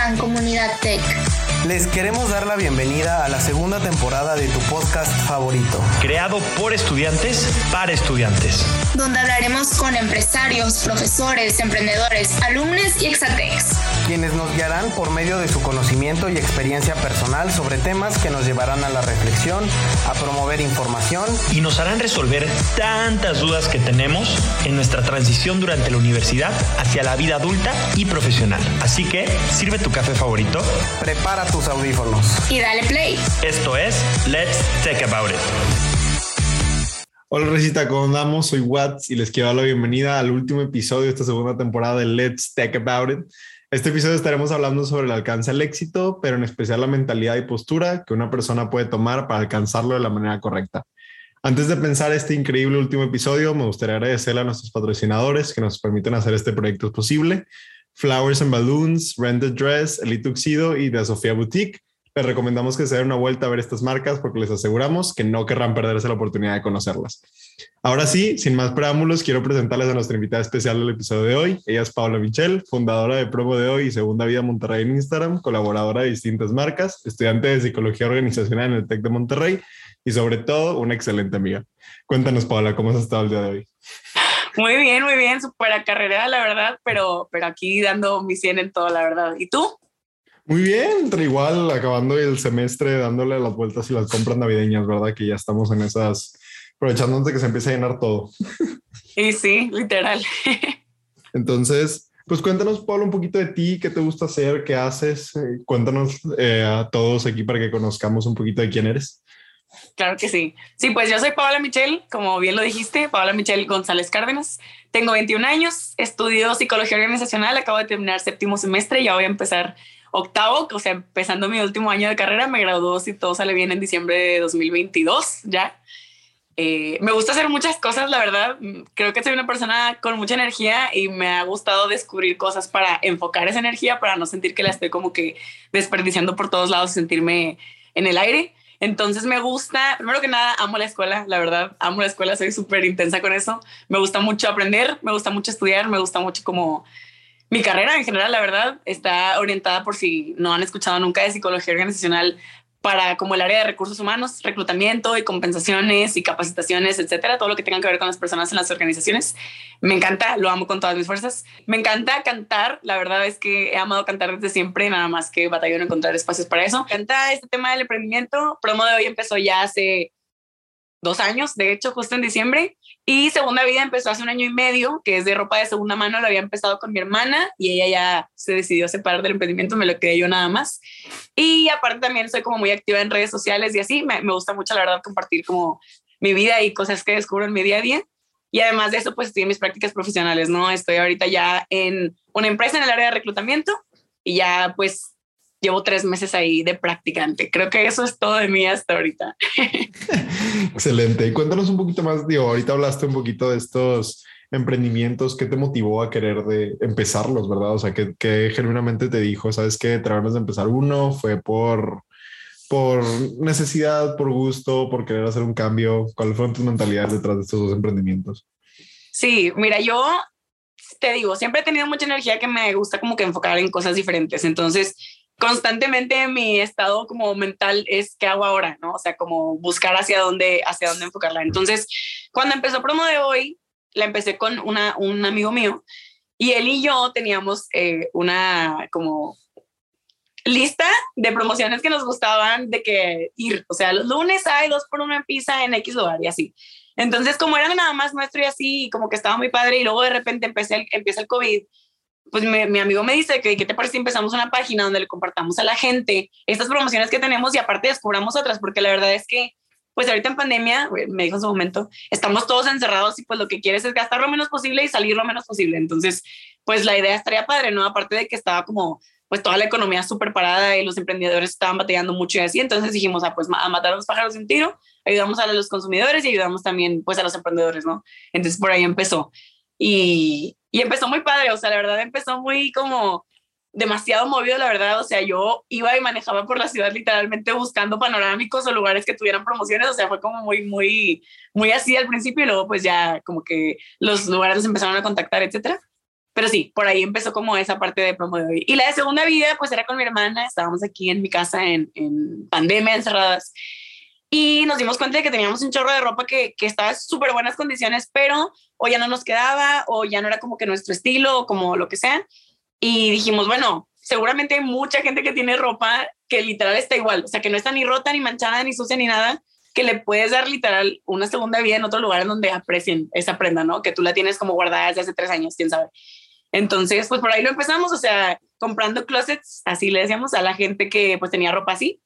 a Comunidad Tech. Les queremos dar la bienvenida a la segunda temporada de tu podcast favorito. Creado por estudiantes para estudiantes. Donde hablaremos con empresarios, profesores, emprendedores, alumnos y exatex. Quienes nos guiarán por medio de su conocimiento y experiencia personal sobre temas que nos llevarán a la reflexión, a promover información y nos harán resolver tantas dudas que tenemos en nuestra transición durante la universidad hacia la vida adulta y profesional. Así que sirve tu café favorito. Prepara tus audífonos. Y dale play. Esto es Let's Talk About It. Hola Recita, ¿cómo andamos? Soy Watts y les quiero dar la bienvenida al último episodio de esta segunda temporada de Let's Talk About It. Este episodio estaremos hablando sobre el alcance al éxito, pero en especial la mentalidad y postura que una persona puede tomar para alcanzarlo de la manera correcta. Antes de pensar este increíble último episodio, me gustaría agradecerle a nuestros patrocinadores que nos permiten hacer este proyecto posible. Flowers and Balloons, Rented Dress, Elite Tuxedo y The Sofía Boutique. Les recomendamos que se den una vuelta a ver estas marcas porque les aseguramos que no querrán perderse la oportunidad de conocerlas. Ahora sí, sin más preámbulos, quiero presentarles a nuestra invitada especial del episodio de hoy. Ella es Paula Michel, fundadora de Promo de Hoy y Segunda Vida Monterrey en Instagram, colaboradora de distintas marcas, estudiante de Psicología Organizacional en el TEC de Monterrey y sobre todo una excelente amiga. Cuéntanos, Paula, ¿cómo has estado el día de hoy? Muy bien, muy bien, súper carrera, la verdad, pero, pero aquí dando mi 100 en todo, la verdad. ¿Y tú? Muy bien, igual acabando el semestre, dándole las vueltas y las compras navideñas, ¿verdad? Que ya estamos en esas, aprovechando de que se empiece a llenar todo. Y sí, literal. Entonces, pues cuéntanos, Pablo, un poquito de ti, qué te gusta hacer, qué haces. Eh, cuéntanos eh, a todos aquí para que conozcamos un poquito de quién eres. Claro que sí. Sí, pues yo soy Paola Michel, como bien lo dijiste, Paola Michel González Cárdenas. Tengo 21 años, estudio psicología organizacional, acabo de terminar séptimo semestre, ya voy a empezar octavo, o sea, empezando mi último año de carrera, me graduó si todo sale bien en diciembre de 2022 ya. Eh, me gusta hacer muchas cosas, la verdad. Creo que soy una persona con mucha energía y me ha gustado descubrir cosas para enfocar esa energía, para no sentir que la estoy como que desperdiciando por todos lados y sentirme en el aire. Entonces me gusta, primero que nada, amo la escuela, la verdad, amo la escuela, soy súper intensa con eso. Me gusta mucho aprender, me gusta mucho estudiar, me gusta mucho como mi carrera en general, la verdad, está orientada por si no han escuchado nunca de psicología organizacional para como el área de recursos humanos, reclutamiento y compensaciones y capacitaciones, etcétera, todo lo que tenga que ver con las personas en las organizaciones. Me encanta, lo amo con todas mis fuerzas. Me encanta cantar, la verdad es que he amado cantar desde siempre, nada más que batalló en encontrar espacios para eso. Me este tema del emprendimiento. Promo de hoy empezó ya hace dos años, de hecho, justo en diciembre. Y Segunda Vida empezó hace un año y medio, que es de ropa de segunda mano, lo había empezado con mi hermana y ella ya se decidió separar del emprendimiento, me lo quedé yo nada más. Y aparte también soy como muy activa en redes sociales y así, me, me gusta mucho la verdad compartir como mi vida y cosas que descubro en mi día a día. Y además de eso, pues estoy en mis prácticas profesionales, ¿no? Estoy ahorita ya en una empresa en el área de reclutamiento y ya pues llevo tres meses ahí de practicante. Creo que eso es todo de mí hasta ahorita. Excelente. Y cuéntanos un poquito más, digo, ahorita hablaste un poquito de estos emprendimientos, ¿qué te motivó a querer de empezarlos, verdad? O sea, ¿qué, qué genuinamente te dijo? ¿Sabes qué? Te de empezar uno, fue por, por necesidad, por gusto, por querer hacer un cambio. ¿Cuáles fueron tus mentalidades detrás de estos dos emprendimientos? Sí, mira, yo te digo, siempre he tenido mucha energía que me gusta como que enfocar en cosas diferentes. Entonces, constantemente mi estado como mental es qué hago ahora, ¿no? O sea, como buscar hacia dónde, hacia dónde enfocarla. Entonces, cuando empezó promo de hoy, la empecé con una, un amigo mío y él y yo teníamos eh, una como lista de promociones que nos gustaban de que ir, o sea, los lunes hay dos por una pizza en X lugar y así. Entonces, como era nada más nuestro y así, como que estaba muy padre y luego de repente empecé empieza el COVID pues mi amigo me dice que qué te parece si empezamos una página donde le compartamos a la gente estas promociones que tenemos y aparte descubramos otras, porque la verdad es que pues ahorita en pandemia, me dijo en su momento, estamos todos encerrados y pues lo que quieres es gastar lo menos posible y salir lo menos posible. Entonces, pues la idea estaría padre, ¿no? Aparte de que estaba como pues toda la economía súper parada y los emprendedores estaban batallando mucho y así, entonces dijimos, ah, pues a matar a los pájaros de un tiro, ayudamos a los consumidores y ayudamos también pues a los emprendedores, ¿no? Entonces por ahí empezó. Y, y empezó muy padre, o sea, la verdad empezó muy como demasiado movido, la verdad, o sea, yo iba y manejaba por la ciudad literalmente buscando panorámicos o lugares que tuvieran promociones, o sea, fue como muy, muy, muy así al principio y luego pues ya como que los lugares empezaron a contactar, etcétera. pero sí, por ahí empezó como esa parte de promo de hoy. Y la de segunda vida, pues era con mi hermana, estábamos aquí en mi casa en, en pandemia, encerradas, y nos dimos cuenta de que teníamos un chorro de ropa que, que estaba en súper buenas condiciones, pero o ya no nos quedaba, o ya no era como que nuestro estilo, o como lo que sea. Y dijimos, bueno, seguramente hay mucha gente que tiene ropa que literal está igual, o sea, que no está ni rota, ni manchada, ni sucia, ni nada, que le puedes dar literal una segunda vida en otro lugar en donde aprecien esa prenda, ¿no? Que tú la tienes como guardada desde hace tres años, quién sabe. Entonces, pues por ahí lo empezamos, o sea, comprando closets, así le decíamos a la gente que pues tenía ropa así,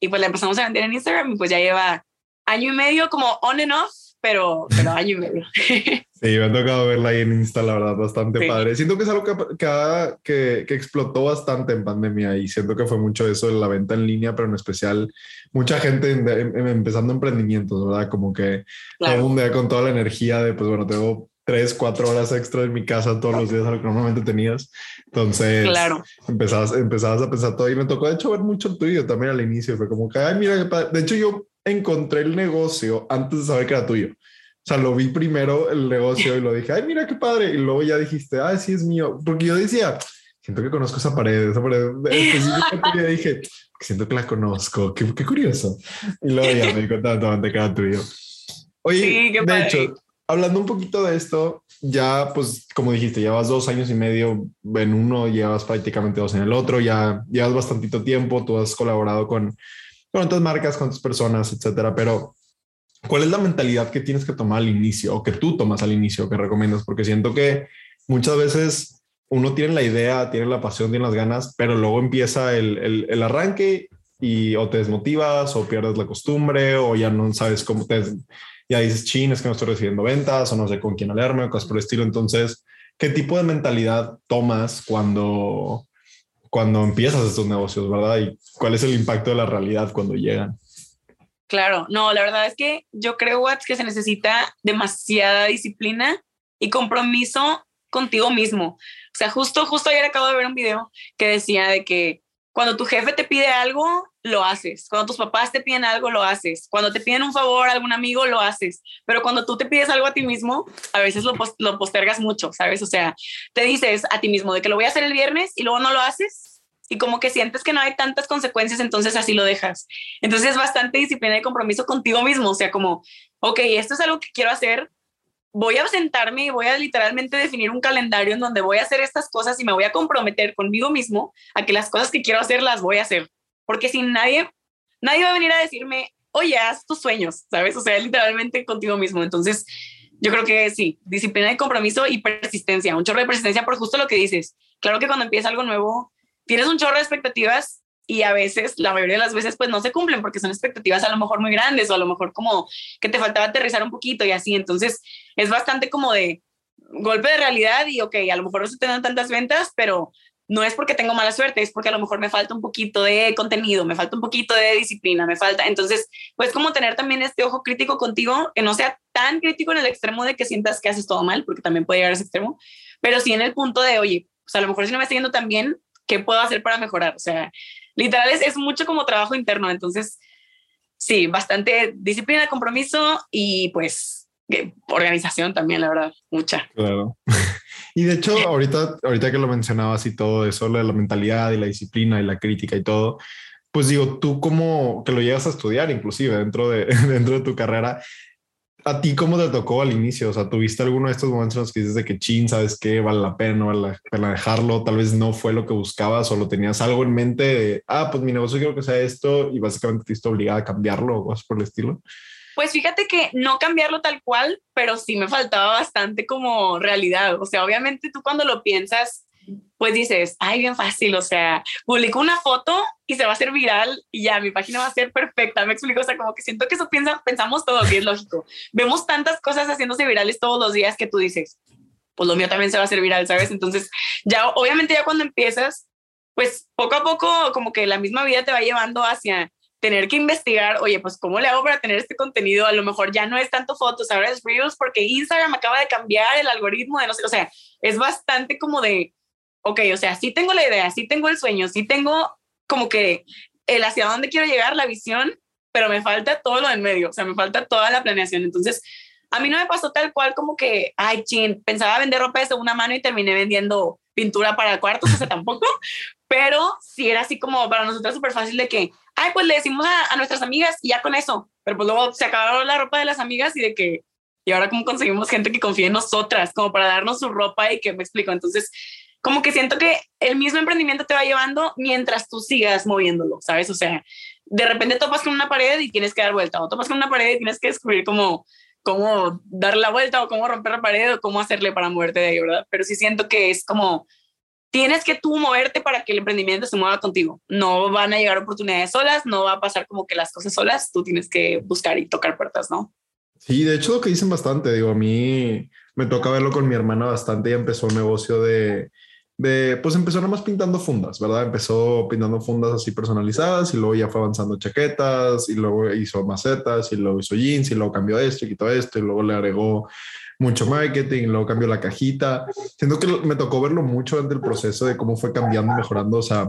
y pues la empezamos a vender en Instagram y pues ya lleva año y medio como on and off, pero, pero año y medio. Sí, me ha tocado verla ahí en Insta, la verdad, bastante padre. Siento que es algo que, que, que, explotó bastante en pandemia y siento que fue mucho eso de la venta en línea, pero en especial mucha gente empezando emprendimientos, ¿verdad? Como que todo un día con toda la energía de, pues bueno, tengo tres, cuatro horas extra en mi casa todos los días a lo que normalmente tenías. Entonces, claro. empezabas, empezabas a pensar todo y me tocó de hecho ver mucho el tuyo también al inicio. Fue como que, ay, mira, de hecho yo encontré el negocio antes de saber que era tuyo. O sea, lo vi primero el negocio y lo dije, ay, mira qué padre. Y luego ya dijiste, ay, sí es mío. Porque yo decía, siento que conozco esa pared, esa pared. Específicamente dije, siento que la conozco. Qué, qué curioso. Y luego ya me di cuenta que era tuyo. Oye, de hecho, hablando un poquito de esto, ya, pues, como dijiste, llevas dos años y medio en uno, llevas prácticamente dos en el otro, ya llevas bastantito tiempo, tú has colaborado con, con marcas, con otras personas, etcétera, pero ¿Cuál es la mentalidad que tienes que tomar al inicio o que tú tomas al inicio que recomiendas? Porque siento que muchas veces uno tiene la idea, tiene la pasión, tiene las ganas, pero luego empieza el, el, arranque y o te desmotivas o pierdes la costumbre o ya no sabes cómo te... Ya dices, chin, es que no estoy recibiendo ventas o no sé con quién alerme o cosas por el estilo. Entonces, ¿qué tipo de mentalidad tomas cuando, cuando empiezas estos negocios, verdad? ¿Y cuál es el impacto de la realidad cuando llegan? Claro, no, la verdad es que yo creo, Watts, que se necesita demasiada disciplina y compromiso contigo mismo. O sea, justo, justo ayer acabo de ver un video que decía de que cuando tu jefe te pide algo, lo haces. Cuando tus papás te piden algo, lo haces. Cuando te piden un favor a algún amigo, lo haces. Pero cuando tú te pides algo a ti mismo, a veces lo, lo postergas mucho, ¿sabes? O sea, te dices a ti mismo de que lo voy a hacer el viernes y luego no lo haces y como que sientes que no hay tantas consecuencias, entonces así lo dejas. Entonces es bastante disciplina y compromiso contigo mismo, o sea, como, ok, esto es algo que quiero hacer, voy a sentarme y voy a literalmente definir un calendario en donde voy a hacer estas cosas y me voy a comprometer conmigo mismo a que las cosas que quiero hacer las voy a hacer, porque si nadie, nadie va a venir a decirme, oye, haz tus sueños, ¿sabes? O sea, literalmente contigo mismo. Entonces, yo creo que sí, disciplina y compromiso y persistencia, un chorro de persistencia por justo lo que dices. Claro que cuando empieza algo nuevo, tienes un chorro de expectativas y a veces, la mayoría de las veces, pues no se cumplen porque son expectativas a lo mejor muy grandes o a lo mejor como que te faltaba aterrizar un poquito y así. Entonces, es bastante como de golpe de realidad y, ok, a lo mejor no se tienen tantas ventas, pero no es porque tengo mala suerte, es porque a lo mejor me falta un poquito de contenido, me falta un poquito de disciplina, me falta. Entonces, pues como tener también este ojo crítico contigo, que no sea tan crítico en el extremo de que sientas que haces todo mal, porque también puede llegar a ese extremo, pero sí en el punto de, oye, pues a lo mejor si no me está yendo tan bien, ¿qué puedo hacer para mejorar? O sea, literal es, es mucho como trabajo interno, entonces, sí, bastante disciplina, compromiso y pues organización también, la verdad, mucha. Claro. Y de hecho, ahorita, ahorita que lo mencionabas y todo eso, de la mentalidad y la disciplina y la crítica y todo, pues digo, tú como que lo llegas a estudiar inclusive dentro de, dentro de tu carrera, ¿A ti cómo te tocó al inicio? O sea, ¿tuviste alguno de estos momentos en los que dices de que chin, sabes qué, vale la pena, no vale la pena dejarlo? Tal vez no fue lo que buscabas o lo tenías algo en mente de, ah, pues mi negocio quiero que sea esto y básicamente te viste obligada a cambiarlo o cosas por el estilo. Pues fíjate que no cambiarlo tal cual, pero sí me faltaba bastante como realidad. O sea, obviamente tú cuando lo piensas, pues dices, ay, bien fácil, o sea, publico una foto y se va a hacer viral y ya, mi página va a ser perfecta, me explico, o sea, como que siento que eso piensa, pensamos todos y es lógico. Vemos tantas cosas haciéndose virales todos los días que tú dices, pues lo mío también se va a hacer viral, ¿sabes? Entonces, ya, obviamente ya cuando empiezas, pues poco a poco como que la misma vida te va llevando hacia tener que investigar, oye, pues cómo le hago para tener este contenido, a lo mejor ya no es tanto fotos, ahora es reels porque Instagram acaba de cambiar el algoritmo de no sé, o sea, es bastante como de ok, o sea, sí tengo la idea, sí tengo el sueño, sí tengo como que el hacia dónde quiero llegar, la visión, pero me falta todo lo en medio, o sea, me falta toda la planeación. Entonces, a mí no me pasó tal cual como que, ay, chin, pensaba vender ropa de segunda mano y terminé vendiendo pintura para cuartos, o sea, tampoco, pero sí era así como para nosotros súper fácil de que, ay, pues le decimos a, a, nuestras amigas y ya con eso, pero pues luego se acabaron la ropa de las amigas y de que, y ahora cómo conseguimos gente que confíe en nosotras, como para darnos su ropa y que me explico, entonces como que siento que el mismo emprendimiento te va llevando mientras tú sigas moviéndolo, ¿sabes? O sea, de repente topas con una pared y tienes que dar vuelta, o topas con una pared y tienes que descubrir cómo, cómo dar la vuelta o cómo romper la pared o cómo hacerle para moverte de ahí, ¿verdad? Pero sí siento que es como, tienes que tú moverte para que el emprendimiento se mueva contigo. No van a llegar oportunidades solas, no va a pasar como que las cosas solas, tú tienes que buscar y tocar puertas, ¿no? Sí, de hecho lo que dicen bastante, digo, a mí me toca verlo con mi hermana bastante, ella empezó un negocio de de, pues empezó nada más pintando fundas, ¿verdad? Empezó pintando fundas así personalizadas y luego ya fue avanzando chaquetas y luego hizo macetas y luego hizo jeans y luego cambió esto y quitó esto y luego le agregó mucho marketing, luego cambió la cajita. Siento que me tocó verlo mucho durante el proceso de cómo fue cambiando, mejorando, o sea,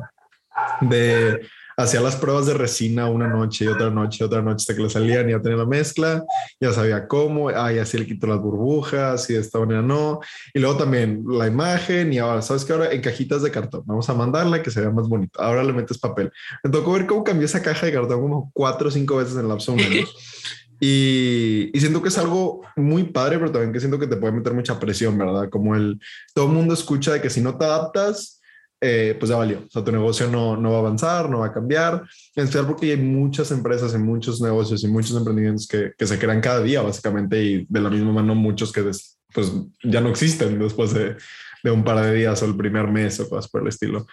de hacía las pruebas de resina una noche y otra noche y otra noche hasta que le salían y ya tenía la mezcla, ya sabía cómo, ah, ya sí le quito las burbujas y de esta manera no. Y luego también la imagen y ahora, ¿sabes qué? Ahora en cajitas de cartón, vamos a mandarla que se vea más bonito. Ahora le metes papel. Me tocó ver cómo cambió esa caja de cartón como cuatro o cinco veces en el lapso. Y, y, siento que es algo muy padre, pero también que siento que te puede meter mucha presión, ¿verdad? Como el, todo el mundo escucha de que si no te adaptas, eh, pues ya valió. O sea, tu negocio no, no va a avanzar, no va a cambiar. En especial porque hay muchas empresas en muchos negocios y muchos emprendimientos que, que, se crean cada día, básicamente, y de la misma mano muchos que pues ya no existen después de, de, un par de días o el primer mes o cosas por el estilo.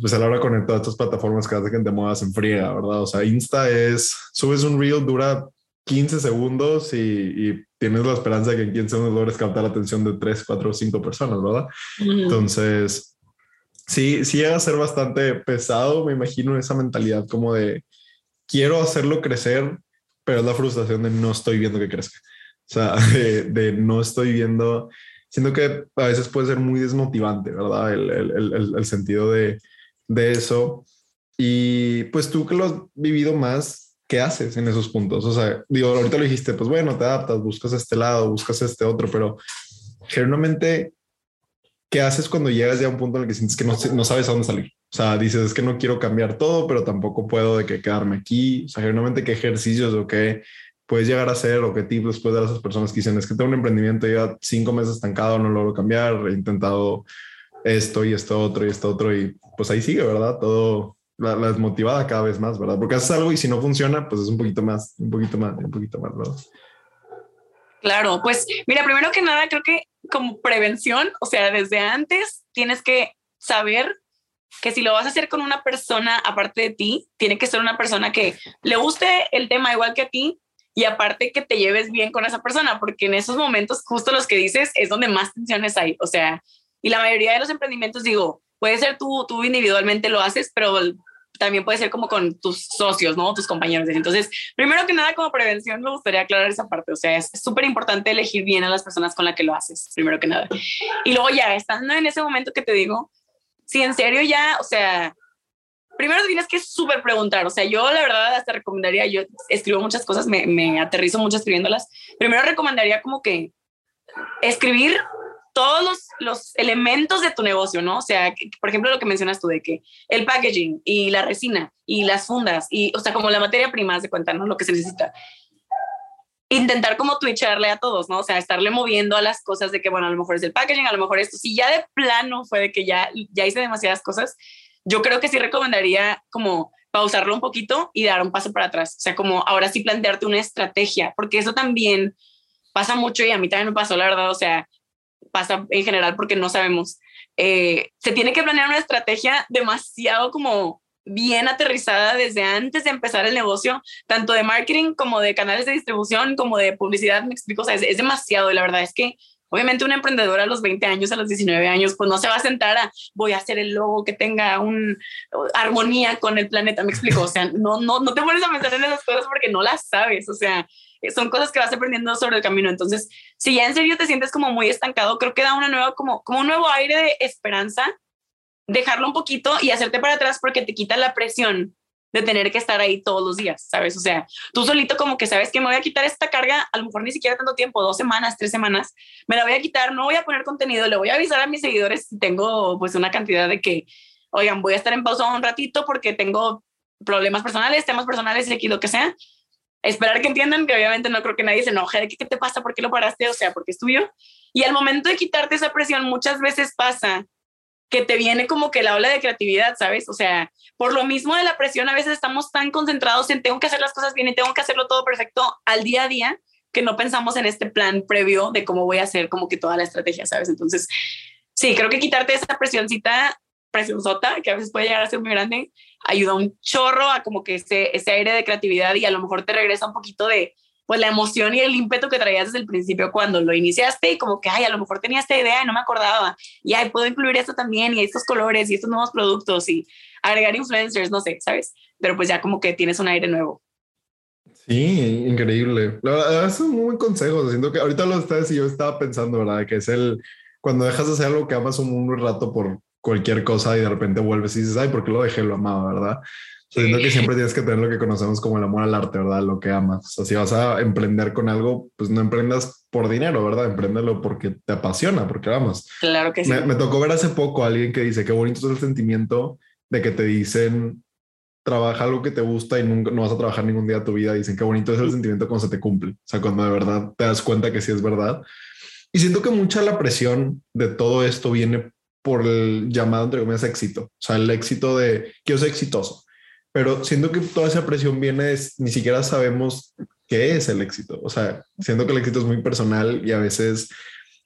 Pues a la hora de todas estas plataformas que hace que te muevas en fría, ¿verdad? O sea, Insta es, subes un reel, dura 15 segundos y, y, tienes la esperanza de que en 15 segundos logres captar la atención de 3, 4 o 5 personas, ¿verdad? Entonces, sí, sí llega a ser bastante pesado, me imagino, esa mentalidad como de quiero hacerlo crecer, pero es la frustración de no estoy viendo que crezca. O sea, de, no estoy viendo, siento que a veces puede ser muy desmotivante, ¿verdad? El, el, el, el sentido de, de eso. Y pues tú que lo has vivido más, ¿qué haces en esos puntos? O sea, digo, ahorita lo dijiste, pues bueno, te adaptas, buscas este lado, buscas este otro, pero generalmente ¿qué haces cuando llegas ya a un punto en el que sientes que no, no sabes a dónde salir? O sea, dices, es que no quiero cambiar todo, pero tampoco puedo de que quedarme aquí. O sea, generalmente qué ejercicios o qué puedes llegar a hacer o qué tips después de esas personas que dicen, es que tengo un emprendimiento ya cinco meses estancado, no logro cambiar, he intentado esto y esto otro y esto otro y pues ahí sigue, ¿verdad? Todo la, la desmotivada cada vez más, ¿verdad? Porque haces algo y si no funciona, pues es un poquito más, un poquito más, un poquito más, ¿verdad? Claro, pues mira, primero que nada, creo que como prevención, o sea, desde antes tienes que saber que si lo vas a hacer con una persona aparte de ti, tiene que ser una persona que le guste el tema igual que a ti y aparte que te lleves bien con esa persona, porque en esos momentos justo los que dices es donde más tensiones hay, o sea, y la mayoría de los emprendimientos digo, puede ser tú, tú individualmente lo haces, pero también puede ser como con tus socios, ¿no? Tus compañeros. Entonces, primero que nada, como prevención, me gustaría aclarar esa parte. O sea, es súper importante elegir bien a las personas con las que lo haces, primero que nada. Y luego ya, estando en ese momento que te digo, si en serio ya, o sea, primero tienes que súper preguntar. O sea, yo la verdad hasta recomendaría, yo escribo muchas cosas, me, me aterrizo mucho escribiéndolas. Primero recomendaría como que escribir todos los, los, elementos de tu negocio, ¿no? O sea, por ejemplo, lo que mencionas tú de que el packaging y la resina y las fundas y, o sea, como la materia prima, de cuenta, ¿no? Lo que se necesita. Intentar como twitcharle a todos, ¿no? O sea, estarle moviendo a las cosas de que, bueno, a lo mejor es el packaging, a lo mejor esto. Si ya de plano fue de que ya, ya hice demasiadas cosas, yo creo que sí recomendaría como pausarlo un poquito y dar un paso para atrás. O sea, como ahora sí plantearte una estrategia, porque eso también pasa mucho y a mí también me pasó, la verdad. O sea, pasa en general porque no sabemos. Eh, se tiene que planear una estrategia demasiado como bien aterrizada desde antes de empezar el negocio, tanto de marketing como de canales de distribución, como de publicidad, me explico, o sea, es, es demasiado y la verdad es que obviamente un emprendedor a los 20 años, a los 19 años, pues no se va a sentar a voy a hacer el logo que tenga una armonía con el planeta, me explico, o sea, no, no, no te pones a pensar en esas cosas porque no las sabes, o sea, son cosas que vas aprendiendo sobre el camino. Entonces, si ya en serio te sientes como muy estancado, creo que da una nueva, como, como un nuevo aire de esperanza, dejarlo un poquito y hacerte para atrás porque te quita la presión de tener que estar ahí todos los días, ¿sabes? O sea, tú solito como que sabes que me voy a quitar esta carga, a lo mejor ni siquiera tanto tiempo, dos semanas, tres semanas, me la voy a quitar, no voy a poner contenido, le voy a avisar a mis seguidores si tengo pues una cantidad de que, oigan, voy a estar en pausa un ratito porque tengo problemas personales, temas personales, y lo que sea. Esperar que entiendan que obviamente no creo que nadie se enoje de qué te pasa, por qué lo paraste, o sea, porque es tuyo. Y al momento de quitarte esa presión, muchas veces pasa que te viene como que la ola de creatividad, ¿sabes? O sea, por lo mismo de la presión, a veces estamos tan concentrados en tengo que hacer las cosas bien y tengo que hacerlo todo perfecto al día a día que no pensamos en este plan previo de cómo voy a hacer como que toda la estrategia, ¿sabes? Entonces, sí, creo que quitarte esa presioncita, sota, que a veces puede llegar a ser muy grande, ayuda un chorro a como que ese, ese aire de creatividad y a lo mejor te regresa un poquito de, pues la emoción y el ímpetu que traías desde el principio cuando lo iniciaste y como que, ay, a lo mejor tenía esta idea y no me acordaba y, ay, puedo incluir esto también y estos colores y estos nuevos productos y agregar influencers, no sé, ¿sabes? Pero pues ya como que tienes un aire nuevo. Sí, increíble. La verdad, es un buen consejo. Siento que ahorita lo estás y yo estaba pensando, ¿verdad? Que es el cuando dejas de hacer algo que amas un rato por cualquier cosa y de repente vuelves y dices, ay, ¿por qué lo dejé? Lo amaba, ¿verdad? Siento que siempre tienes que tener lo que conocemos como el amor al arte, ¿verdad? Lo que amas. O sea, si vas a emprender con algo, pues no emprendas por dinero, ¿verdad? Empréndelo porque te apasiona, porque amas. Claro que sí. Me, tocó ver hace poco a alguien que dice, qué bonito es el sentimiento de que te dicen, trabaja algo que te gusta y nunca, no vas a trabajar ningún día de tu vida. Dicen, qué bonito es el sentimiento cuando se te cumple. O sea, cuando de verdad te das cuenta que sí es verdad. Y siento que mucha la presión de todo esto viene por el llamado, entre comillas, éxito. O sea, el éxito de, quiero ser exitoso pero siento que toda esa presión viene, de, ni siquiera sabemos qué es el éxito. O sea, siento que el éxito es muy personal y a veces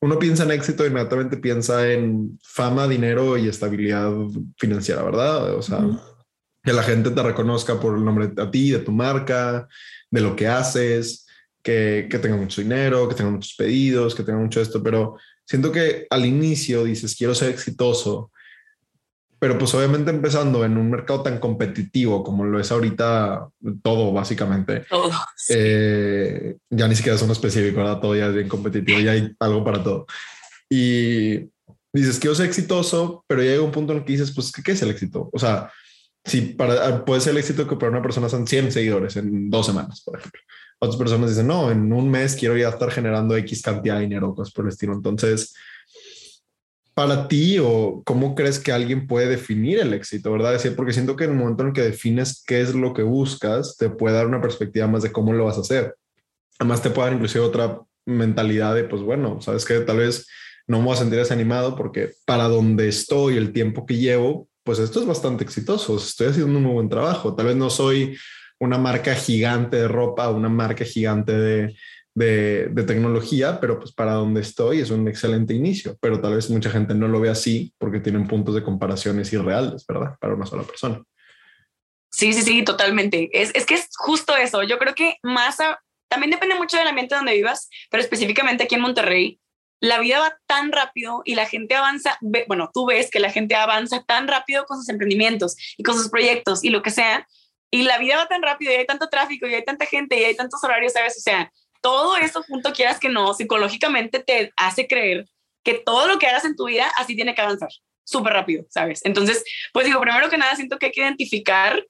uno piensa en éxito y inmediatamente piensa en fama, dinero y estabilidad financiera, ¿verdad? O sea, que la gente te reconozca por el nombre de a ti, de tu marca, de lo que haces, que, que tenga mucho dinero, que tenga muchos pedidos, que tenga mucho esto, pero siento que al inicio dices, quiero ser exitoso pero pues obviamente empezando en un mercado tan competitivo como lo es ahorita todo, básicamente. Todo. Eh, ya ni siquiera es uno específico, ¿verdad? Todo ya es bien competitivo, ya hay algo para todo. Y dices, quiero ser exitoso, pero llega un punto en el que dices, pues, ¿qué, es el éxito? O sea, si para, puede ser el éxito que para una persona son 100 seguidores en dos semanas, por ejemplo. Otras personas dicen, no, en un mes quiero ya estar generando X cantidad de dinero, cosas por el estilo. Entonces, para ti o cómo crees que alguien puede definir el éxito, verdad? decir, porque siento que en el momento en que defines qué es lo que buscas, te puede dar una perspectiva más de cómo lo vas a hacer. Además, te puede dar inclusive otra mentalidad de, pues bueno, sabes que tal vez no me voy a sentir desanimado porque para donde estoy, el tiempo que llevo, pues esto es bastante exitoso. Estoy haciendo un muy buen trabajo. Tal vez no soy una marca gigante de ropa, una marca gigante de, de, tecnología, pero pues para donde estoy es un excelente inicio, pero tal vez mucha gente no lo ve así porque tienen puntos de comparaciones irreales, ¿verdad? Para una sola persona. Sí, sí, sí, totalmente. Es, es que es justo eso. Yo creo que más también depende mucho del ambiente donde vivas, pero específicamente aquí en Monterrey, la vida va tan rápido y la gente avanza, bueno, tú ves que la gente avanza tan rápido con sus emprendimientos y con sus proyectos y lo que sea, y la vida va tan rápido y hay tanto tráfico y hay tanta gente y hay tantos horarios, ¿sabes? O sea, todo eso junto quieras que no, psicológicamente te hace creer que todo lo que hagas en tu vida así tiene que avanzar súper rápido, ¿sabes? Entonces, pues digo, primero que nada, siento que hay que identificar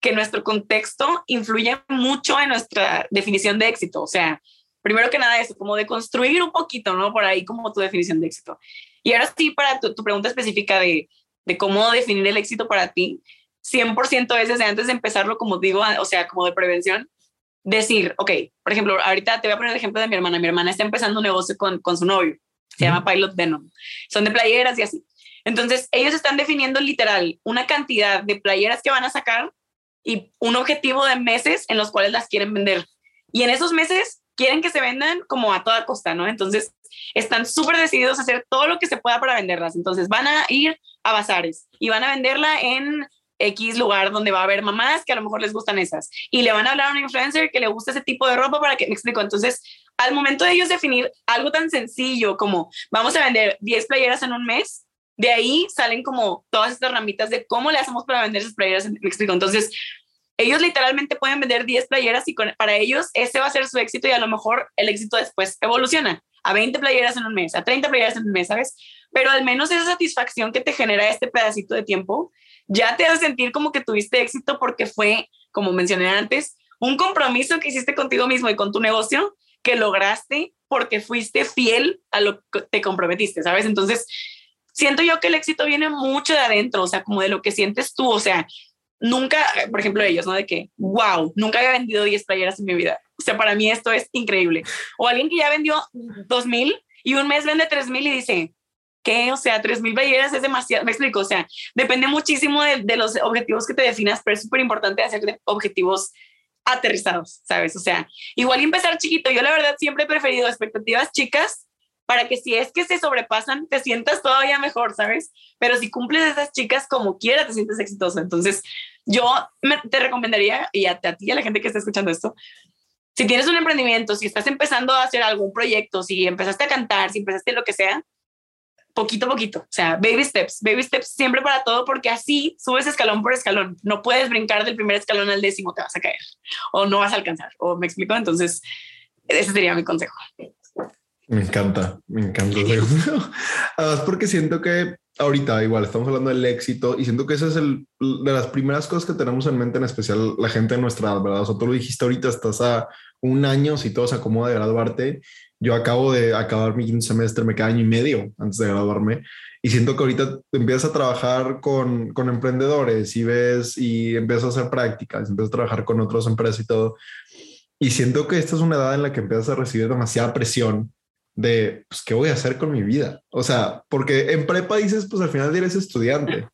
que nuestro contexto influye mucho en nuestra definición de éxito. O sea, primero que nada eso, como de construir un poquito, ¿no? Por ahí como tu definición de éxito. Y ahora sí, para tu, pregunta específica de, de, cómo definir el éxito para ti, 100% es desde antes de empezarlo, como digo, o sea, como de prevención, decir, ok, por ejemplo, ahorita te voy a poner el ejemplo de mi hermana. Mi hermana está empezando un negocio con, con su novio, se llama Pilot Denim. Son de playeras y así. Entonces, ellos están definiendo literal una cantidad de playeras que van a sacar y un objetivo de meses en los cuales las quieren vender. Y en esos meses quieren que se vendan como a toda costa, ¿no? Entonces, están súper decididos a hacer todo lo que se pueda para venderlas. Entonces, van a ir a bazares y van a venderla en X lugar donde va a haber mamás que a lo mejor les gustan esas y le van a hablar a un influencer que le gusta ese tipo de ropa para que me explico. Entonces, al momento de ellos definir algo tan sencillo como vamos a vender 10 playeras en un mes, de ahí salen como todas estas ramitas de cómo le hacemos para vender esas playeras. Me explico. Entonces, ellos literalmente pueden vender 10 playeras y para ellos ese va a ser su éxito y a lo mejor el éxito después evoluciona a 20 playeras en un mes, a 30 playeras en un mes, ¿sabes? Pero al menos esa satisfacción que te genera este pedacito de tiempo ya te hace sentir como que tuviste éxito porque fue, como mencioné antes, un compromiso que hiciste contigo mismo y con tu negocio que lograste porque fuiste fiel a lo que te comprometiste, ¿sabes? Entonces, siento yo que el éxito viene mucho de adentro, o sea, como de lo que sientes tú, o sea, nunca, por ejemplo, ellos, ¿no? De que, wow, nunca había vendido 10 playeras en mi vida. O sea, para mí esto es increíble. O alguien que ya vendió 2000 y un mes vende 3000 y dice, ¿qué? O sea, 3000 playeras es demasiado, me explico, o sea, depende muchísimo de, de los objetivos que te definas, pero es súper importante hacer objetivos aterrizados, ¿sabes? O sea, igual empezar chiquito. Yo la verdad siempre he preferido expectativas chicas para que si es que se sobrepasan, te sientas todavía mejor, ¿sabes? Pero si cumples esas chicas como quiera, te sientes exitoso. Entonces, yo te recomendaría, y a, ti y a la gente que está escuchando esto, si tienes un emprendimiento, si estás empezando a hacer algún proyecto, si empezaste a cantar, si empezaste lo que sea, poquito a poquito, o sea, baby steps, baby steps siempre para todo, porque así subes escalón por escalón. No puedes brincar del primer escalón al décimo, te vas a caer o no vas a alcanzar. O me explico. Entonces, ese sería mi consejo. Me encanta, me encanta. Además, porque siento que ahorita igual estamos hablando del éxito y siento que ese es el de las primeras cosas que tenemos en mente, en especial la gente de nuestra edad, ¿verdad? O sea, tú lo dijiste ahorita, estás a un año, si todo se acomoda de graduarte, yo acabo de acabar mi quinto semestre, me queda año y medio antes de graduarme y siento que ahorita empiezas a trabajar con, con emprendedores y ves y empiezas a hacer prácticas, empiezas a trabajar con otras empresas y todo. Y siento que esta es una edad en la que empiezas a recibir demasiada presión de, pues, ¿qué voy a hacer con mi vida? O sea, porque en prepa dices, pues al final eres estudiante,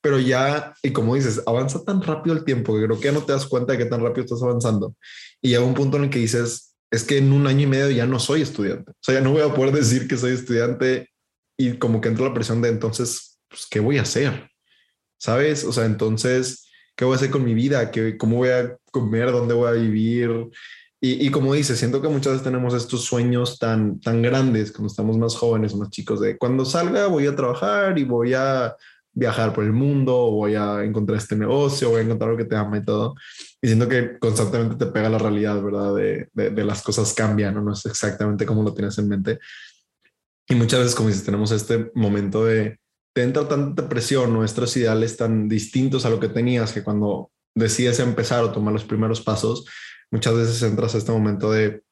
pero ya, y como dices, avanza tan rápido el tiempo que creo que ya no te das cuenta de qué tan rápido estás avanzando. Y llega un punto en el que dices, es que en un año y medio ya no soy estudiante. O sea, ya no voy a poder decir que soy estudiante y como que entra la presión de entonces, pues, ¿qué voy a hacer? ¿Sabes? O sea, entonces, ¿qué voy a hacer con mi vida? ¿Qué, ¿Cómo voy a comer? ¿Dónde voy a vivir? Y, y, como dices, siento que muchas veces tenemos estos sueños tan, tan grandes cuando estamos más jóvenes, más chicos, de cuando salga voy a trabajar y voy a viajar por el mundo, voy a encontrar este negocio, voy a encontrar lo que te ama y todo. Y siento que constantemente te pega la realidad, ¿verdad? De, de, las cosas cambian, ¿no? no es exactamente como lo tienes en mente. Y muchas veces, como dices, tenemos este momento de, te entra tanta presión, nuestros ideales tan distintos a lo que tenías que cuando decides empezar o tomar los primeros pasos, muchas veces entras a este momento de,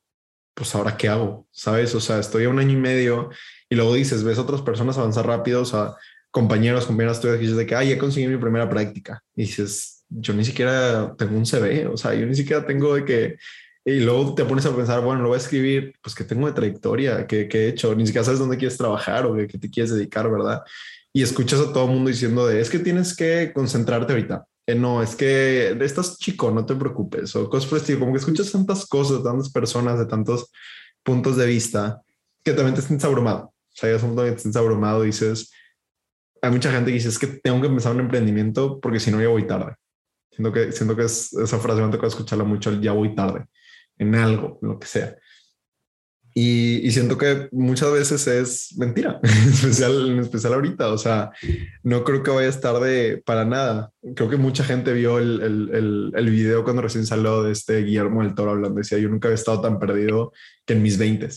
pues ahora qué hago, ¿sabes? O sea, estoy a un año y medio y luego dices, ves otras personas avanzar rápido, o sea, compañeros, compañeras tuyas que dices de que, ay, ya conseguí mi primera práctica. Y dices, yo ni siquiera tengo un CV, o sea, yo ni siquiera tengo de que, y luego te pones a pensar, bueno, lo voy a escribir, pues que tengo de trayectoria, que, he hecho, ni siquiera sabes dónde quieres trabajar o qué te quieres dedicar, ¿verdad? Y escuchas a todo el mundo diciendo de, es que tienes que concentrarte ahorita. Eh, no, es que estás chico, no te preocupes, o cosas por estilo, como que escuchas tantas cosas, tantas personas, de tantos puntos de vista, que también te sientes abrumado. O sea, ya un te sientes abrumado dices, hay mucha gente que dice es que tengo que empezar un emprendimiento porque si no ya voy tarde. Siento que, siento que es, esa frase me toca escucharla mucho, ya voy tarde en algo, lo que sea. Y, y, siento que muchas veces es mentira, en especial, en especial ahorita. O sea, no creo que vayas tarde para nada. Creo que mucha gente vio el, el, el, video cuando recién salió de este Guillermo del Toro hablando. Decía, yo nunca había estado tan perdido que en mis 20. O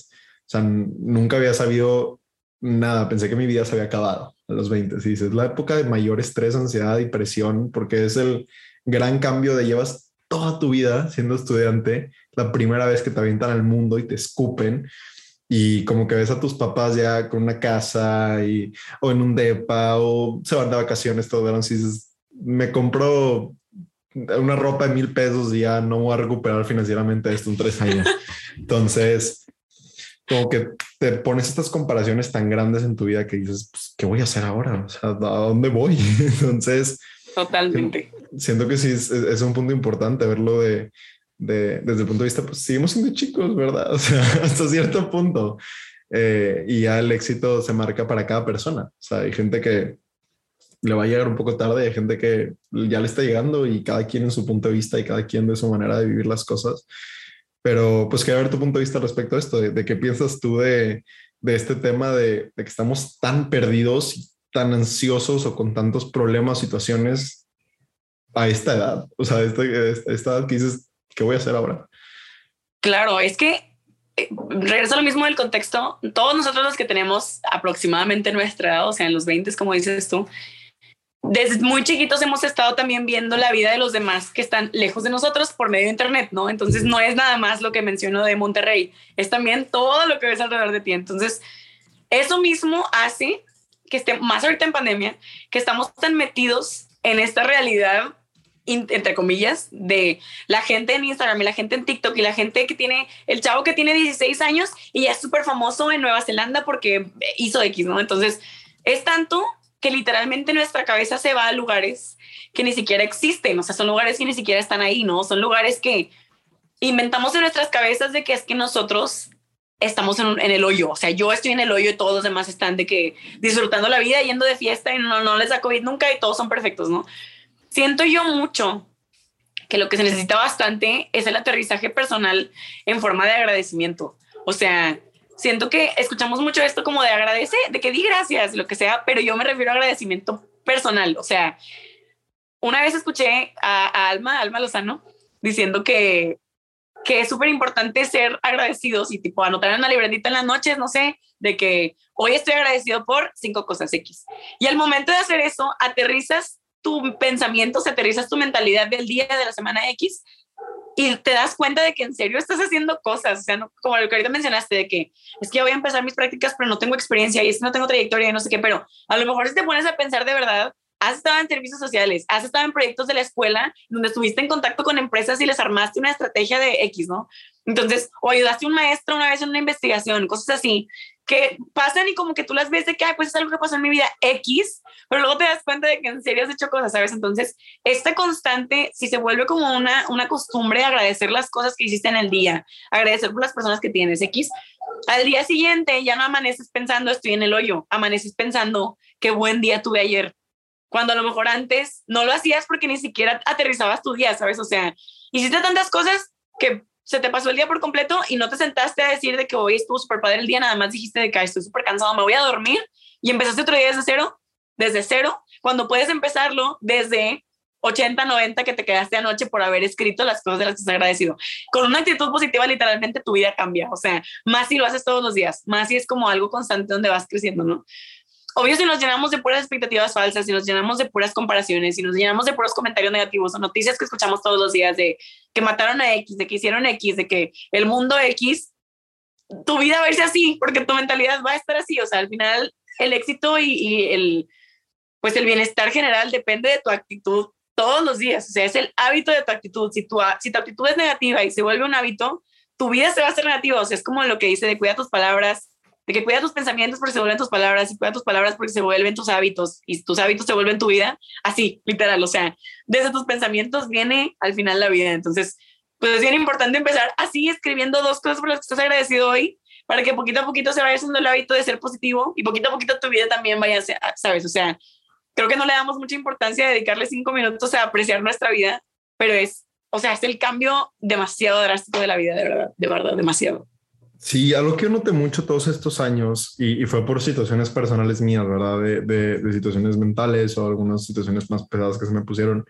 sea, nunca había sabido nada. Pensé que mi vida se había acabado a los 20. Sí, es la época de mayor estrés, ansiedad y presión, porque es el gran cambio de llevas toda tu vida siendo estudiante, la primera vez que te avientan al mundo y te escupen y como que ves a tus papás ya con una casa y, o en un depa o se van de vacaciones todo verano, si dices, me compro una ropa de mil pesos y ya no voy a recuperar financieramente esto en tres años. Entonces, como que te pones estas comparaciones tan grandes en tu vida que dices, pues, ¿qué voy a hacer ahora? O sea, ¿a dónde voy? Entonces, totalmente. Siento que sí es, es un punto importante verlo de, de, desde el punto de vista, pues seguimos siendo chicos, ¿verdad? O sea, hasta cierto punto. Eh, y ya el éxito se marca para cada persona. O sea, hay gente que le va a llegar un poco tarde, hay gente que ya le está llegando y cada quien en su punto de vista y cada quien de su manera de vivir las cosas. Pero pues quiero ver tu punto de vista respecto a esto, de, qué piensas tú de, de este tema de, de, que estamos tan perdidos tan ansiosos o con tantos problemas, situaciones a esta edad. O sea, esta, esta edad que dices, ¿qué voy a hacer ahora? Claro, es que eh, regreso a lo mismo del contexto. Todos nosotros los que tenemos aproximadamente nuestra edad, o sea, en los 20, como dices tú, desde muy chiquitos hemos estado también viendo la vida de los demás que están lejos de nosotros por medio de Internet, ¿no? Entonces no es nada más lo que menciono de Monterrey, es también todo lo que ves alrededor de ti. Entonces, eso mismo hace que esté más ahorita en pandemia, que estamos tan metidos en esta realidad entre comillas, de la gente en Instagram y la gente en TikTok y la gente que tiene, el chavo que tiene 16 años y ya es súper famoso en Nueva Zelanda porque hizo X, ¿no? Entonces, es tanto que literalmente nuestra cabeza se va a lugares que ni siquiera existen, o sea, son lugares que ni siquiera están ahí, ¿no? Son lugares que inventamos en nuestras cabezas de que es que nosotros estamos en, el hoyo, o sea, yo estoy en el hoyo y todos los demás están de que disfrutando la vida, yendo de fiesta y no, no les da nunca y todos son perfectos, ¿no? Siento yo mucho que lo que se necesita bastante es el aterrizaje personal en forma de agradecimiento. O sea, siento que escuchamos mucho esto como de agradece, de que di gracias, lo que sea, pero yo me refiero a agradecimiento personal. O sea, una vez escuché a, Alma, Alma Lozano, diciendo que, que es súper importante ser agradecidos y tipo anotar en una libretita en las noches, no sé, de que hoy estoy agradecido por cinco cosas X. Y al momento de hacer eso, aterrizas tu pensamiento, se aterrizas tu mentalidad del día de la semana X y te das cuenta de que en serio estás haciendo cosas, o sea, no, como lo que ahorita mencionaste, de que es que voy a empezar mis prácticas, pero no tengo experiencia y es que no tengo trayectoria y no sé qué, pero a lo mejor si te pones a pensar de verdad, has estado en servicios sociales, has estado en proyectos de la escuela donde estuviste en contacto con empresas y les armaste una estrategia de X, ¿no? Entonces, o ayudaste a un maestro una vez en una investigación, cosas así que pasan y como que tú las ves de que, pues es algo que pasó en mi vida X, pero luego te das cuenta de que en serio has hecho cosas, ¿sabes? Entonces, esta constante, si se vuelve como una, una costumbre, agradecer las cosas que hiciste en el día, agradecer por las personas que tienes X, al día siguiente ya no amaneces pensando estoy en el hoyo, amaneces pensando qué buen día tuve ayer, cuando a lo mejor antes no lo hacías porque ni siquiera aterrizabas tu día, ¿sabes? O sea, hiciste tantas cosas que se te pasó el día por completo y no te sentaste a decir de que hoy estuvo súper padre el día, nada más dijiste de que estoy súper cansado, me voy a dormir y empezaste otro día desde cero, desde cero, cuando puedes empezarlo desde 80, 90 que te quedaste anoche por haber escrito las cosas de las que estás agradecido. Con una actitud positiva, literalmente tu vida cambia. O sea, más si lo haces todos los días, más si es como algo constante donde vas creciendo, ¿no? Obvio si nos llenamos de puras expectativas falsas, si nos llenamos de puras comparaciones, si nos llenamos de puros comentarios negativos o noticias que escuchamos todos los días de que mataron a X, de que hicieron X, de que el mundo X, tu vida va a irse así, porque tu mentalidad va a estar así. O sea, al final el éxito y, el, pues el bienestar general depende de tu actitud todos los días. O sea, es el hábito de tu actitud. Si tu, si tu actitud es negativa y se vuelve un hábito, tu vida se va a hacer negativa. O sea, es como lo que dice de cuida tus palabras, de que cuida tus pensamientos porque se vuelven tus palabras y cuida tus palabras porque se vuelven tus hábitos y tus hábitos se vuelven tu vida, así, literal, o sea, desde tus pensamientos viene al final la vida. Entonces, pues es bien importante empezar así escribiendo dos cosas por las que estás agradecido hoy para que poquito a poquito se vaya haciendo el hábito de ser positivo y poquito a poquito tu vida también vaya a ¿sabes? O sea, creo que no le damos mucha importancia a dedicarle cinco minutos a apreciar nuestra vida, pero es, o sea, es el cambio demasiado drástico de la vida, de verdad, de verdad, demasiado. Sí, algo que noté mucho todos estos años, y, fue por situaciones personales mías, ¿verdad? De, de, situaciones mentales o algunas situaciones más pesadas que se me pusieron,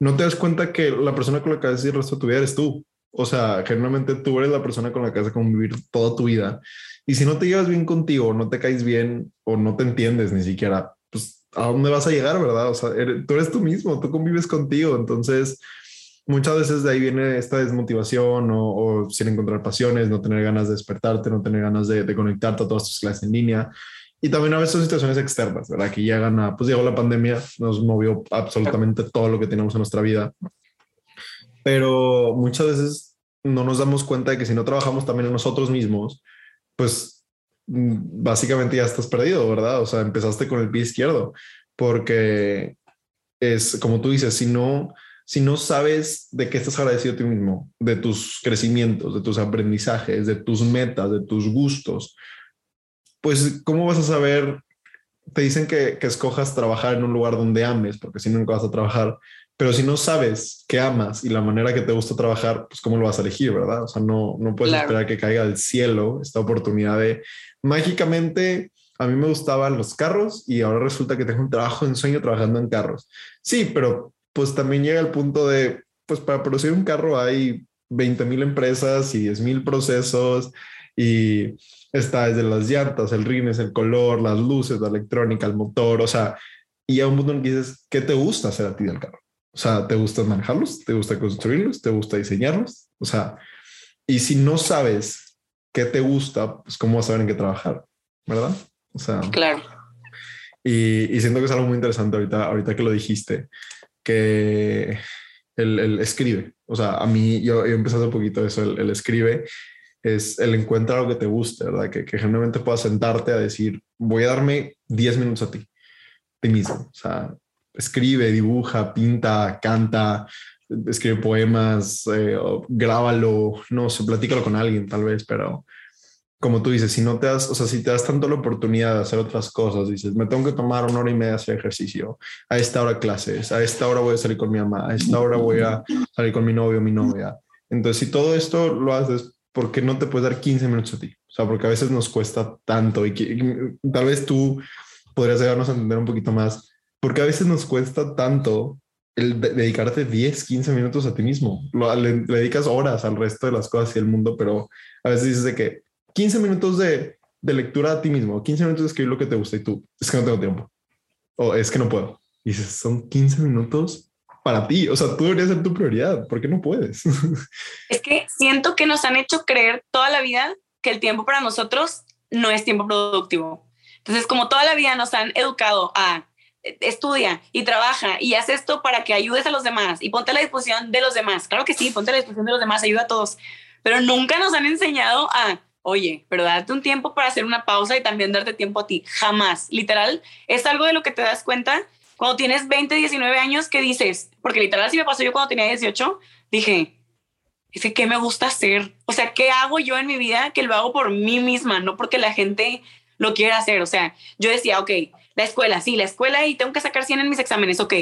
no te das cuenta que la persona con la que vas a el resto de tu vida eres tú. O sea, generalmente tú eres la persona con la que vas a convivir toda tu vida. Y si no te llevas bien contigo, no te caes bien o no te entiendes ni siquiera, pues a dónde vas a llegar, ¿verdad? O sea, tú eres tú mismo, tú convives contigo. Entonces, muchas veces de ahí viene esta desmotivación o, sin encontrar pasiones, no tener ganas de despertarte, no tener ganas de, conectarte a todas tus clases en línea. Y también a veces situaciones externas, ¿verdad? Que llegan a, pues llegó la pandemia, nos movió absolutamente todo lo que tenemos en nuestra vida. Pero muchas veces no nos damos cuenta de que si no trabajamos también en nosotros mismos, pues básicamente ya estás perdido, ¿verdad? O sea, empezaste con el pie izquierdo, porque es como tú dices, si no, si no sabes de qué estás agradecido a ti mismo, de tus crecimientos, de tus aprendizajes, de tus metas, de tus gustos, pues ¿cómo vas a saber? Te dicen que, escojas trabajar en un lugar donde ames, porque si no, nunca vas a trabajar. Pero si no sabes qué amas y la manera que te gusta trabajar, pues cómo lo vas a elegir, ¿verdad? O sea, no, no puedes esperar que caiga del cielo esta oportunidad de mágicamente a mí me gustaban los carros y ahora resulta que tengo un trabajo en sueño trabajando en carros. Sí, pero pues también llega el punto de, pues para producir un carro hay 20 mil empresas y 10 mil procesos y está desde las llantas, el rines, el color, las luces, la electrónica, el motor, o sea, y a un punto en que dices, ¿qué te gusta hacer a ti del carro? O sea, ¿te gusta manejarlos? ¿Te gusta construirlos? ¿Te gusta diseñarlos? O sea, y si no sabes qué te gusta, pues cómo vas a saber en qué trabajar, ¿verdad? O sea, claro. Y, siento que es algo muy interesante ahorita, ahorita que lo dijiste, que el, escribe. O sea, a mí, yo, he empezado un poquito eso, el, escribe es el encuentra lo que te guste, ¿verdad? Que, que generalmente puedas sentarte a decir, voy a darme 10 minutos a ti, ti mismo. O sea, escribe, dibuja, pinta, canta, escribe poemas, eh, grábalo, no sé, platícalo con alguien tal vez, pero como tú dices, si no te das, o sea, si te das tanto la oportunidad de hacer otras cosas, dices, me tengo que tomar una hora y media hacer ejercicio, a esta hora clases, a esta hora voy a salir con mi mamá, a esta hora voy a salir con mi novio mi novia. Entonces, si todo esto lo haces, ¿por qué no te puedes dar 15 minutos a ti? O sea, porque a veces nos cuesta tanto y, tal vez tú podrías ayudarnos a entender un poquito más, porque a veces nos cuesta tanto el dedicarte 10, 15 minutos a ti mismo. le, dedicas horas al resto de las cosas y el mundo, pero a veces dices de que 15 minutos de, de lectura a ti mismo, 15 minutos de escribir lo que te gusta y tú, es que no tengo tiempo. O es que no puedo. Y dices, son 15 minutos para ti. O sea, tú deberías ser tu prioridad. ¿Por qué no puedes? Es que siento que nos han hecho creer toda la vida que el tiempo para nosotros no es tiempo productivo. Entonces, como toda la vida nos han educado a estudia y trabaja y haz esto para que ayudes a los demás y ponte a la disposición de los demás. Claro que sí, ponte a la disposición de los demás, ayuda a todos, pero nunca nos han enseñado a oye, pero date un tiempo para hacer una pausa y también darte tiempo a ti. Jamás. Literal, es algo de lo que te das cuenta cuando tienes 20, 19 años que dices, porque literal así me pasó yo cuando tenía 18, dije, dice, ¿qué me gusta hacer? O sea, ¿qué hago yo en mi vida que lo hago por mí misma, no porque la gente lo quiera hacer? O sea, yo decía, ok, la escuela, sí, la escuela y tengo que sacar 100 en mis exámenes, ok.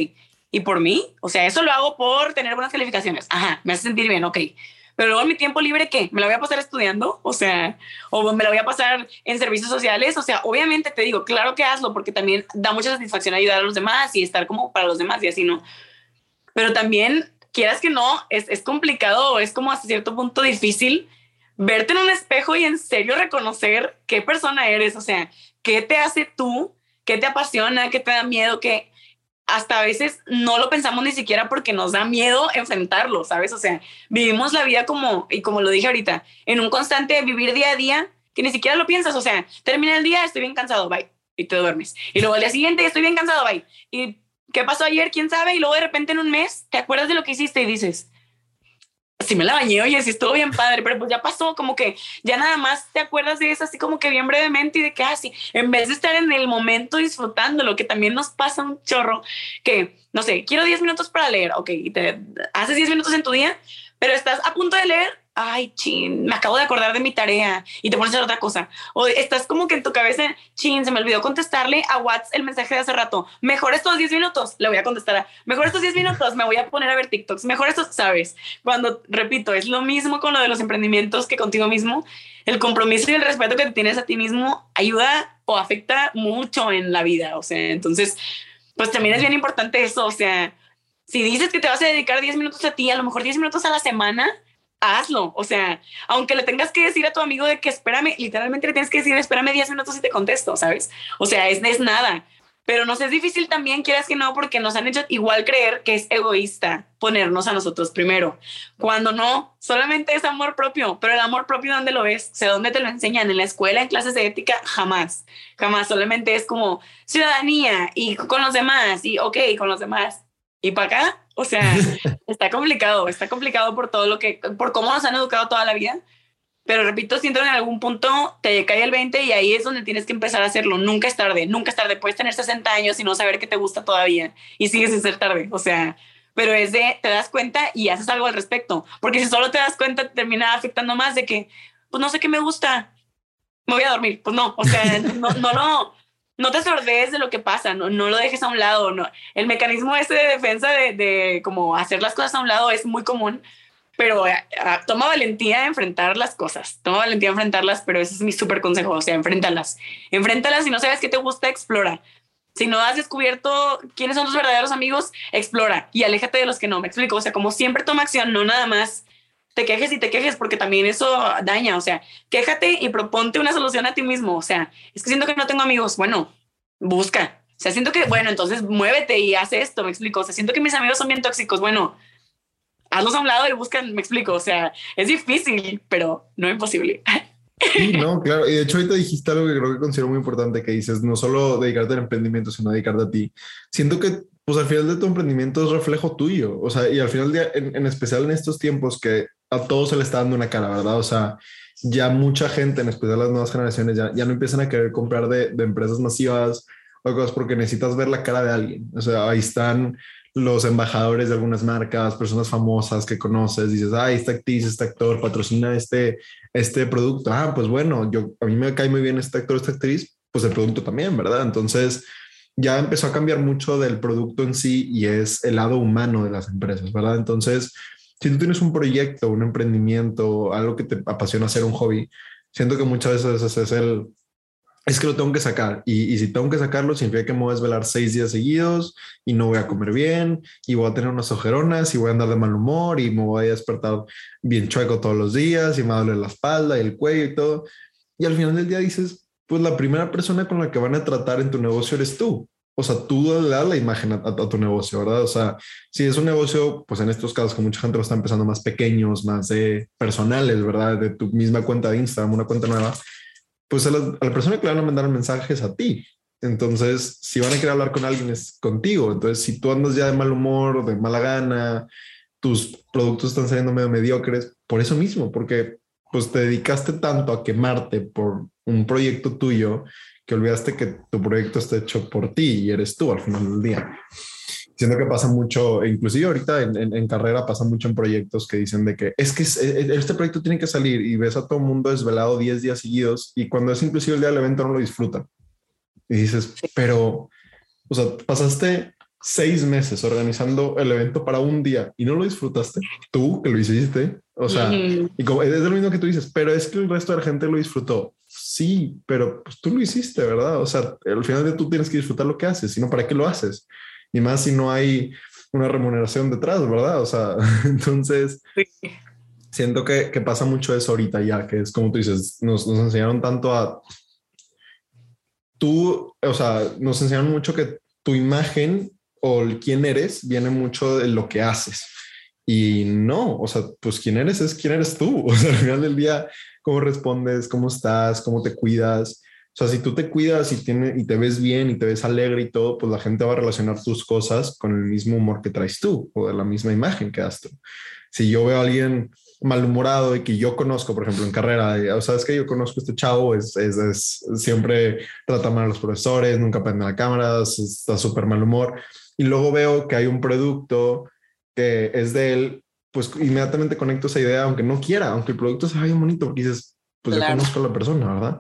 ¿Y por mí? O sea, eso lo hago por tener buenas calificaciones. Ajá, me hace sentir bien, ok pero luego mi tiempo libre, ¿qué? ¿Me la voy a pasar estudiando? O sea, o me la voy a pasar en servicios sociales. O sea, obviamente te digo, claro que hazlo, porque también da mucha satisfacción ayudar a los demás y estar como para los demás y así, ¿no? Pero también, quieras que no, es, es complicado, es como hasta cierto punto difícil verte en un espejo y en serio reconocer qué persona eres, o sea, qué te hace tú, qué te apasiona, qué te da miedo, qué, hasta a veces no lo pensamos ni siquiera porque nos da miedo enfrentarlo, ¿sabes? O sea, vivimos la vida como, y como lo dije ahorita, en un constante vivir día a día que ni siquiera lo piensas, o sea, termina el día, estoy bien cansado, bye, y te duermes. Y luego al día siguiente, estoy bien cansado, bye. ¿Y qué pasó ayer? ¿Quién sabe? Y luego de repente en un mes, te acuerdas de lo que hiciste y dices, sí me la bañé, oye, sí estuvo bien padre, pero pues ya pasó, como que ya nada más te acuerdas de eso así como que bien brevemente y de que así, ah, en vez de estar en el momento disfrutando, lo que también nos pasa un chorro, que no sé, quiero 10 minutos para leer, ok, y te haces 10 minutos en tu día, pero estás a punto de leer ay, chin, me acabo de acordar de mi tarea y te pones a hacer otra cosa. O estás como que en tu cabeza, chin, se me olvidó contestarle a WhatsApp el mensaje de hace rato. Mejor estos 10 minutos, le voy a contestar. mejor estos 10 minutos, me voy a poner a ver TikToks. Mejor estos, sabes. Cuando, repito, es lo mismo con lo de los emprendimientos que contigo mismo. El compromiso y el respeto que tienes a ti mismo ayuda o afecta mucho en la vida. O sea, entonces, pues también es bien importante eso. O sea, si dices que te vas a dedicar 10 minutos a ti, a lo mejor 10 minutos a la semana, hazlo. O sea, aunque le tengas que decir a tu amigo de que espérame, literalmente le tienes que decir espérame 10 minutos y te contesto, ¿sabes? O sea, es, es nada. Pero nos es difícil también, quieras que no, porque nos han hecho igual creer que es egoísta ponernos a nosotros primero, cuando no, solamente es amor propio, pero el amor propio, ¿dónde lo ves? O sea, ¿dónde te lo enseñan? ¿En la escuela, en clases de ética? Jamás, jamás, solamente es como ciudadanía y con los demás y ok, con los demás. Y para acá, o sea, está complicado, está complicado por todo lo que, por cómo nos han educado toda la vida. Pero repito, siento en algún punto te cae el 20 y ahí es donde tienes que empezar a hacerlo. Nunca es tarde, nunca es tarde. Puedes tener 60 años y no saber que te gusta todavía y sigues sin ser tarde. O sea, pero es de te das cuenta y haces algo al respecto. Porque si solo te das cuenta, te termina afectando más de que, pues no sé qué me gusta, me voy a dormir. Pues no, o sea, no, no, no, no te sordees de lo que pasa, no, no lo dejes a un lado. No. El mecanismo ese de defensa de, de como hacer las cosas a un lado es muy común, pero eh, ah, toma valentía a enfrentar las cosas, toma valentía a enfrentarlas, pero ese es mi súper consejo, o sea, enfréntalas. Enfréntalas si no sabes qué te gusta, explora. Si no has descubierto quiénes son tus verdaderos amigos, explora y aléjate de los que no. Me explico, o sea, como siempre toma acción, no nada más te quejes y te quejes porque también eso daña, o sea, quéjate y proponte una solución a ti mismo, o sea, es que siento que no tengo amigos, bueno, busca, O sea, siento que, bueno, entonces muévete y haz esto, me explico. O sea, siento que mis amigos son bien tóxicos. Bueno, hazlos a un lado y buscan, me explico. O sea, es difícil, pero no imposible. Sí, no, claro. Y de hecho, ahorita dijiste algo que creo que considero muy importante, que dices, no solo dedicarte al emprendimiento, sino dedicarte a ti. Siento que, pues al final de tu emprendimiento es reflejo tuyo. O sea, y al final, de, en, en especial en estos tiempos que a todos se le está dando una cara, ¿verdad? O sea, ya mucha gente, en especial las nuevas generaciones, ya, ya no empiezan a querer comprar de, de empresas masivas o cosas porque necesitas ver la cara de alguien. O sea, ahí están los embajadores de algunas marcas, personas famosas que conoces, dices, ah, esta actriz, este actor patrocina este, este producto. Ah, pues bueno, yo, a mí me cae muy bien este actor, esta actriz, pues el producto también, ¿verdad? Entonces ya empezó a cambiar mucho del producto en sí y es el lado humano de las empresas, ¿verdad? Entonces, si tú tienes un proyecto, un emprendimiento, algo que te apasiona hacer un hobby, siento que muchas veces es el, es que lo tengo que sacar y, si tengo que sacarlo significa que me voy a desvelar seis días seguidos y no voy a comer bien y voy a tener unas ojeronas y voy a andar de mal humor y me voy a despertar bien chueco todos los días y me va a doler la espalda y el cuello y todo. Y al final del día dices, pues la primera persona con la que van a tratar en tu negocio eres tú. O sea, tú das la imagen a, tu negocio, ¿verdad? O sea, si es un negocio, pues en estos casos que mucha gente lo está empezando más pequeños, más de personales, ¿verdad? De tu misma cuenta de Instagram, una cuenta nueva pues a la, persona que le van a mandar mensajes a ti. Entonces, si van a querer hablar con alguien es contigo. Entonces, si tú andas ya de mal humor, de mala gana, tus productos están saliendo medio mediocres, por eso mismo, porque pues te dedicaste tanto a quemarte por un proyecto tuyo que olvidaste que tu proyecto está hecho por ti y eres tú al final del día. Siento que pasa mucho, inclusive ahorita en, carrera pasa mucho en proyectos que dicen de que es que e, e, este proyecto tiene que salir y ves a todo el mundo desvelado 10 días seguidos y cuando es inclusive el día del evento no lo disfrutan. Y dices, pero, o sea, pasaste seis meses organizando el evento para un día y no lo disfrutaste, tú que lo hiciste, o sea, y como, es lo mismo que tú dices, pero es que el resto de la gente lo disfrutó. Sí, pero pues tú lo hiciste, ¿verdad? O sea, al final de tú tienes que disfrutar lo que haces, sino para qué lo haces y más si no hay una remuneración detrás, ¿verdad? O sea, entonces siento que, que, pasa mucho eso ahorita ya, que es como tú dices, nos, nos enseñaron tanto a tú, o sea, nos enseñaron mucho que tu imagen o el quién eres viene mucho de lo que haces. Y no, o sea, pues quién eres es quién eres tú. O sea, al final del día, cómo respondes, cómo estás, cómo te cuidas. O sea, si tú te cuidas y, tiene, y te ves bien y te ves alegre y todo, pues la gente va a relacionar tus cosas con el mismo humor que traes tú o de la misma imagen que das tú. Si yo veo a alguien malhumorado y que yo conozco, por ejemplo, en carrera, o sabes que yo conozco este chavo, es, siempre trata mal a los profesores, nunca prende la cámara, está súper mal humor. Y luego veo que hay un producto que es de él, pues inmediatamente conecto esa idea, aunque no quiera, aunque el producto sea bien bonito, porque dices, pues yo conozco a la persona, ¿verdad?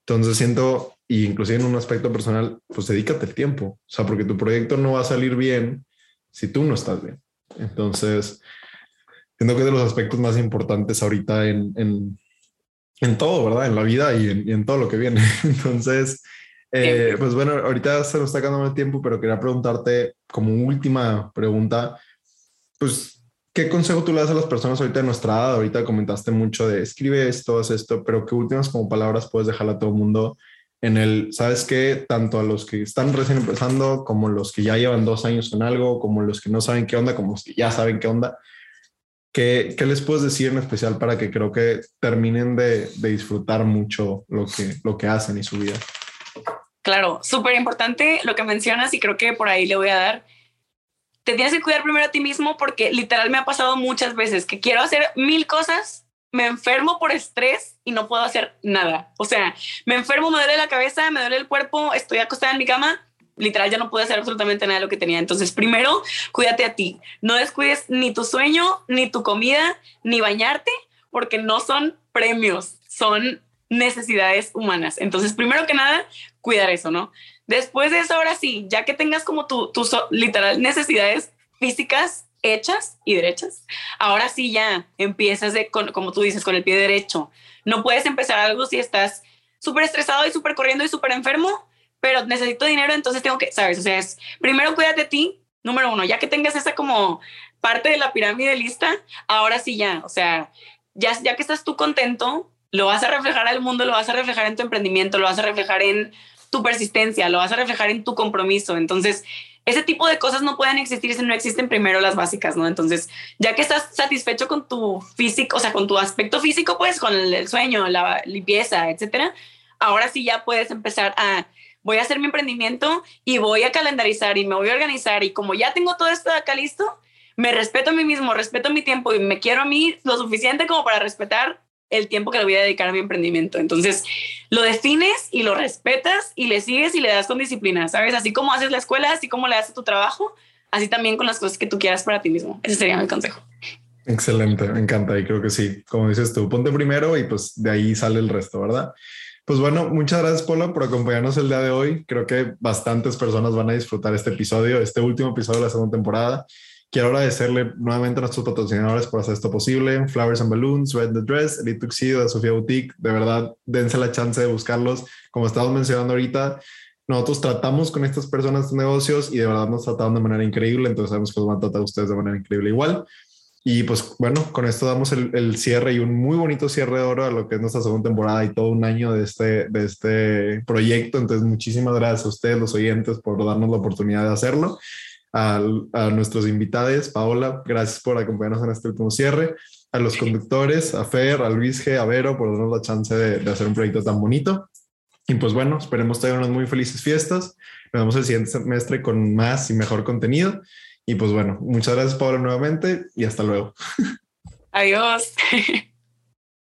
Entonces siento, y inclusive en un aspecto personal, pues dedícate el tiempo, o sea, porque tu proyecto no va a salir bien si tú no estás bien. Entonces, siento que es de los aspectos más importantes ahorita en, en, en todo, ¿verdad? En la vida y en, en todo lo que viene. Entonces, eh, pues bueno, ahorita se nos está acabando el tiempo, pero quería preguntarte como última pregunta, pues ¿Qué consejo tú le das a las personas ahorita de nuestra edad? Ahorita comentaste mucho de escribe esto, haz esto, pero ¿qué últimas como palabras puedes dejarle a todo el mundo en el, sabes qué, tanto a los que están recién empezando, como los que ya llevan dos años en algo, como los que no saben qué onda, como los que ya saben qué onda? ¿Qué, qué les puedes decir en especial para que creo que terminen de, de disfrutar mucho lo que, lo que hacen y su vida? Claro, súper importante lo que mencionas y creo que por ahí le voy a dar te tienes que cuidar primero a ti mismo porque literal me ha pasado muchas veces que quiero hacer mil cosas, me enfermo por estrés y no puedo hacer nada. O sea, me enfermo, me duele la cabeza, me duele el cuerpo, estoy acostada en mi cama, literal ya no puedo hacer absolutamente nada de lo que tenía. Entonces, primero, cuídate a ti. No descuides ni tu sueño, ni tu comida, ni bañarte, porque no son premios, son necesidades humanas. Entonces, primero que nada, cuidar eso, ¿no? Después de eso, ahora sí, ya que tengas como tus literal necesidades físicas hechas y derechas, ahora sí ya empiezas de, como tú dices, con el pie derecho. No puedes empezar algo si estás súper estresado y súper corriendo y súper enfermo, pero necesito dinero, entonces tengo que, ¿sabes? O sea, es, primero cuídate de ti, número uno, ya que tengas esa como parte de la pirámide lista, ahora sí ya, o sea, ya, ya que estás tú contento, lo vas a reflejar al mundo, lo vas a reflejar en tu emprendimiento, lo vas a reflejar en tu persistencia, lo vas a reflejar en tu compromiso. Entonces, ese tipo de cosas no pueden existir si no existen primero las básicas, ¿no? Entonces, ya que estás satisfecho con tu físico, o sea, con tu aspecto físico, pues con el sueño, la limpieza, etcétera, ahora sí ya puedes empezar a voy a hacer mi emprendimiento y voy a calendarizar y me voy a organizar y como ya tengo todo esto acá listo, me respeto a mí mismo, respeto mi tiempo y me quiero a mí lo suficiente como para respetar el tiempo que le voy a dedicar a mi emprendimiento. Entonces, lo defines y lo respetas y le sigues y le das con disciplina, ¿sabes? Así como haces la escuela, así como le haces tu trabajo, así también con las cosas que tú quieras para ti mismo. Ese sería mi consejo. Excelente, me encanta y creo que sí. Como dices tú, ponte primero y pues de ahí sale el resto, ¿verdad? Pues bueno, muchas gracias Paula por acompañarnos el día de hoy. Creo que bastantes personas van a disfrutar este episodio, este último episodio de la segunda temporada. Quiero agradecerle nuevamente a nuestros patrocinadores por hacer esto posible. Flowers and Balloons, Red the Dress, Elite Tuxedo de Sofía Boutique. De verdad, dense la chance de buscarlos. Como estamos mencionando ahorita, nosotros tratamos con estas personas negocios y de verdad nos trataron de manera increíble. Entonces sabemos que los van a tratar ustedes de manera increíble igual. Y pues bueno, con esto damos el, cierre y un muy bonito cierre de oro a lo que es nuestra segunda temporada y todo un año de este, de este proyecto. Entonces, muchísimas gracias a ustedes, los oyentes, por darnos la oportunidad de hacerlo. A, a nuestros invitados, Paola, gracias por acompañarnos en este último cierre. A los conductores, a Fer, a Luis G, a Vero, por darnos la chance de, de hacer un proyecto tan bonito. Y pues bueno, esperemos tener unas muy felices fiestas. Nos vemos el siguiente semestre con más y mejor contenido. Y pues bueno, muchas gracias Pablo nuevamente y hasta luego. Adiós.